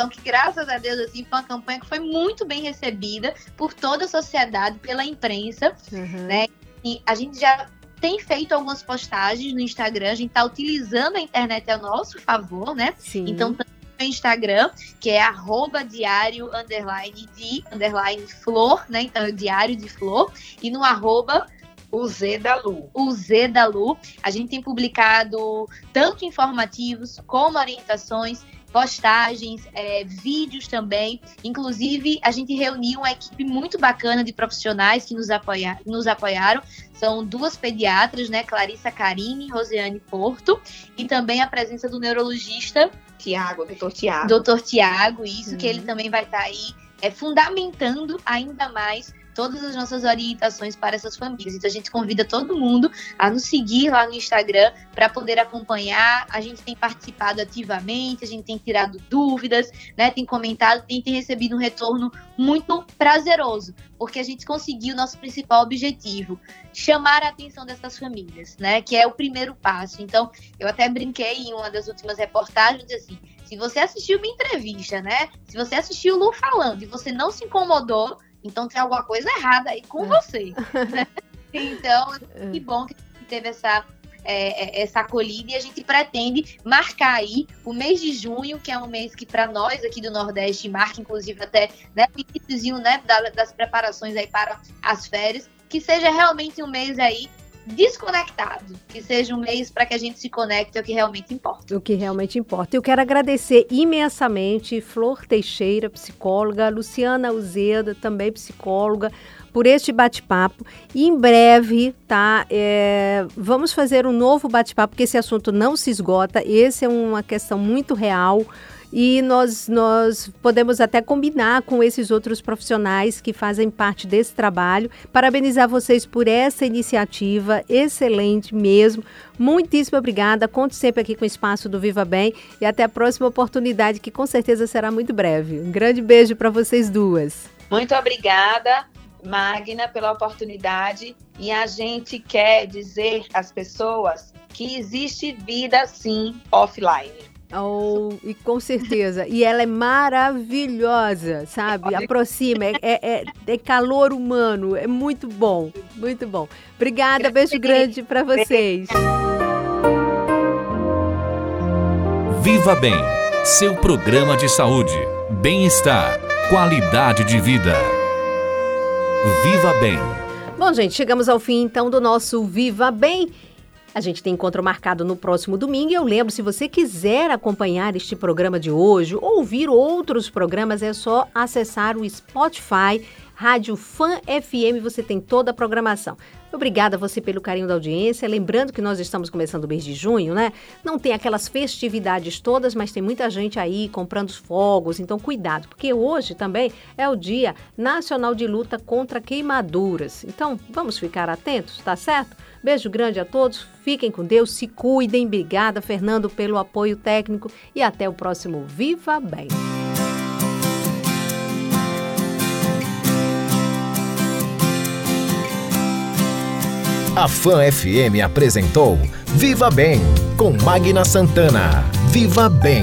então, que graças a Deus, assim, foi uma campanha que foi muito bem recebida por toda a sociedade, pela imprensa, uhum. né? E a gente já tem feito algumas postagens no Instagram, a gente está utilizando a internet a nosso favor, né? Sim. Então, no Instagram, que é arroba diário underline de underline flor, né? Então, é diário de flor. E no arroba O Z da Lu. O Z da Lu. A gente tem publicado tanto informativos como orientações postagens, é, vídeos também. Inclusive, a gente reuniu uma equipe muito bacana de profissionais que nos, apoia nos apoiaram. São duas pediatras, né? Clarissa Carine e Rosiane Porto. E também a presença do neurologista Tiago, doutor Tiago. Doutor Tiago, isso, uhum. que ele também vai estar tá aí é, fundamentando ainda mais todas as nossas orientações para essas famílias. Então a gente convida todo mundo a nos seguir lá no Instagram para poder acompanhar. A gente tem participado ativamente, a gente tem tirado dúvidas, né? Tem comentado, tem, tem recebido um retorno muito prazeroso, porque a gente conseguiu o nosso principal objetivo, chamar a atenção dessas famílias, né? Que é o primeiro passo. Então, eu até brinquei em uma das últimas reportagens assim, se você assistiu uma entrevista, né? Se você assistiu o Lu falando e você não se incomodou, então tem alguma coisa errada aí com é. você. Né? (laughs) Então, que é. bom que teve essa, é, essa acolhida e a gente pretende marcar aí o mês de junho, que é um mês que para nós aqui do Nordeste marca, inclusive até né, o início né, das preparações aí para as férias, que seja realmente um mês aí desconectado, que seja um mês para que a gente se conecte ao que realmente importa. O que realmente importa. Eu quero agradecer imensamente Flor Teixeira, psicóloga, Luciana Uzeda, também psicóloga, por este bate-papo. E em breve, tá? É, vamos fazer um novo bate-papo, porque esse assunto não se esgota. Esse é uma questão muito real e nós, nós podemos até combinar com esses outros profissionais que fazem parte desse trabalho. Parabenizar vocês por essa iniciativa, excelente mesmo. Muitíssimo obrigada. Conto sempre aqui com o espaço do Viva Bem e até a próxima oportunidade, que com certeza será muito breve. Um grande beijo para vocês duas. Muito obrigada. Magna, pela oportunidade e a gente quer dizer às pessoas que existe vida sim offline. Oh, e com certeza. E ela é maravilhosa, sabe? Aproxima, é, é, é, calor humano, é muito bom, muito bom. Obrigada, beijo grande para vocês. Viva Bem, seu programa de saúde, bem-estar, qualidade de vida. Viva Bem. Bom, gente, chegamos ao fim então do nosso Viva Bem. A gente tem encontro marcado no próximo domingo e eu lembro, se você quiser acompanhar este programa de hoje ou ouvir outros programas, é só acessar o Spotify, Rádio Fan FM, você tem toda a programação. Obrigada a você pelo carinho da audiência. Lembrando que nós estamos começando o mês de junho, né? Não tem aquelas festividades todas, mas tem muita gente aí comprando fogos, então cuidado, porque hoje também é o Dia Nacional de Luta contra Queimaduras. Então, vamos ficar atentos, tá certo? Beijo grande a todos, fiquem com Deus, se cuidem. Obrigada, Fernando, pelo apoio técnico e até o próximo Viva Bem. A Fan FM apresentou Viva Bem com Magna Santana. Viva Bem.